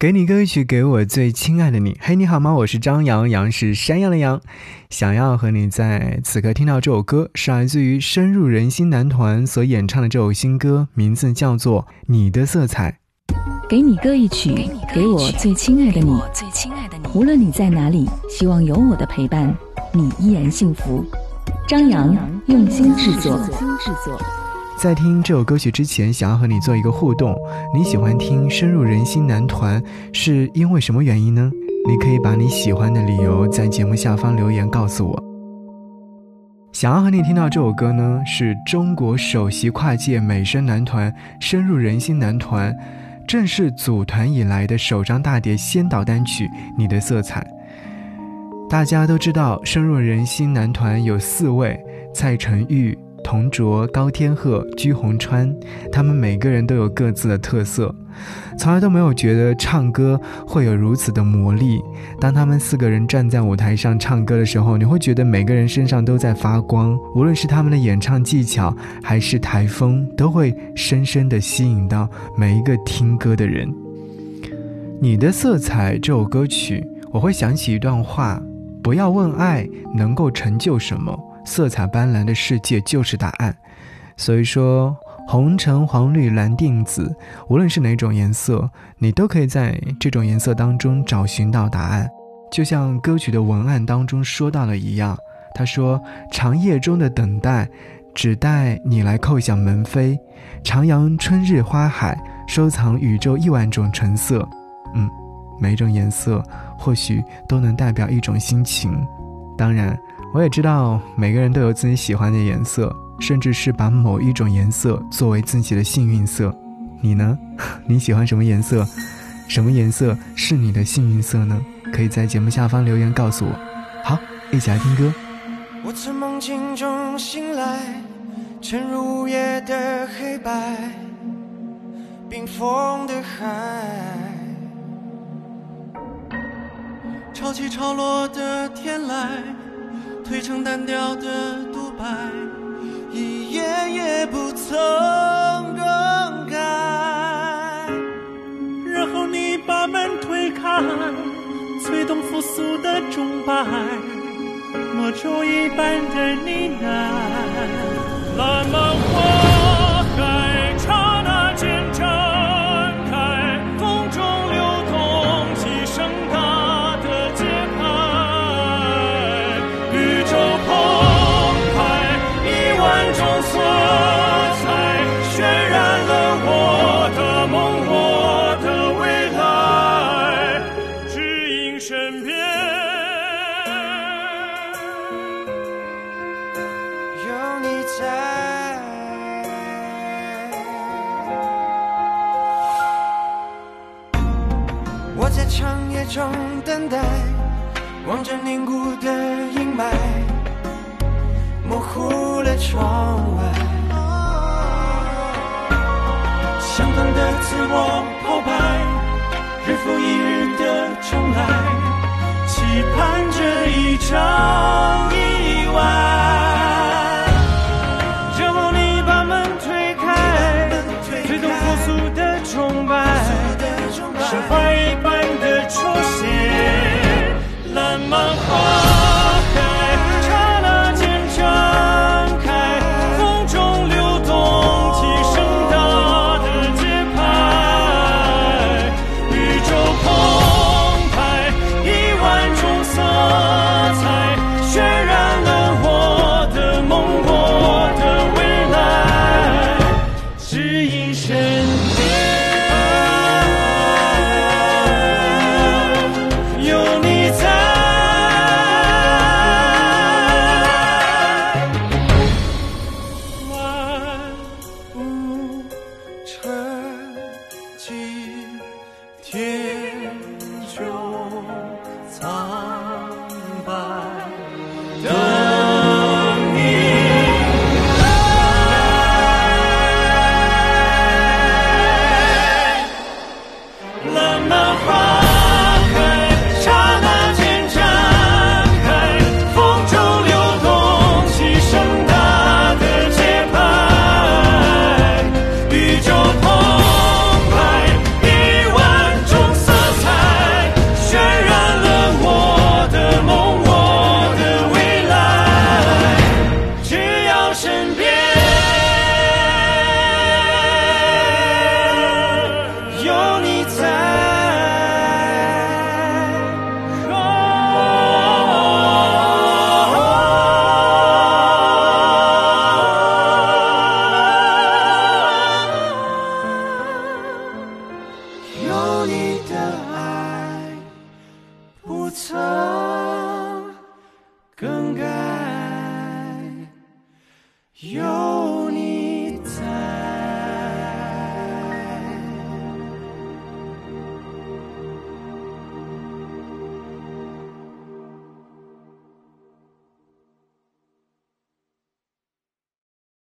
给你歌曲，给我最亲爱的你。嘿，你好吗？我是张扬，杨是山羊的羊。想要和你在此刻听到这首歌，是来自于深入人心男团所演唱的这首新歌，名字叫做《你的色彩》。给你歌一曲，给我最亲爱的你。无论你在哪里，希望有我的陪伴，你依然幸福。张扬用心制作。在听这首歌曲之前，想要和你做一个互动。你喜欢听深入人心男团，是因为什么原因呢？你可以把你喜欢的理由在节目下方留言告诉我。想要和你听到这首歌呢，是中国首席跨界美声男团深入人心男团正式组团以来的首张大碟先导单曲《你的色彩》。大家都知道，深入人心男团有四位：蔡成玉。同卓、高天鹤、居宏川，他们每个人都有各自的特色，从来都没有觉得唱歌会有如此的魔力。当他们四个人站在舞台上唱歌的时候，你会觉得每个人身上都在发光，无论是他们的演唱技巧，还是台风，都会深深地吸引到每一个听歌的人。你的色彩这首歌曲，我会想起一段话：不要问爱能够成就什么。色彩斑斓的世界就是答案，所以说红橙黄绿蓝靛紫，无论是哪种颜色，你都可以在这种颜色当中找寻到答案。就像歌曲的文案当中说到的一样，他说：“长夜中的等待，只待你来叩响门扉。徜徉春日花海，收藏宇宙亿万种橙色。”嗯，每一种颜色或许都能代表一种心情，当然。我也知道每个人都有自己喜欢的颜色，甚至是把某一种颜色作为自己的幸运色。你呢？你喜欢什么颜色？什么颜色是你的幸运色呢？可以在节目下方留言告诉我。好，一起来听歌。我从梦境中醒来，沉入午夜的黑白，冰封的海，潮起潮落的天来。褪成单调的独白，一页页不曾更改。然后你把门推开，催动复苏的钟摆，魔咒一般的呢喃，蓝漫花在，我在长夜中等待，望着凝固的阴霾，模糊了窗外。相同的自我剖白，日复一日的重来，期盼着一场 Water.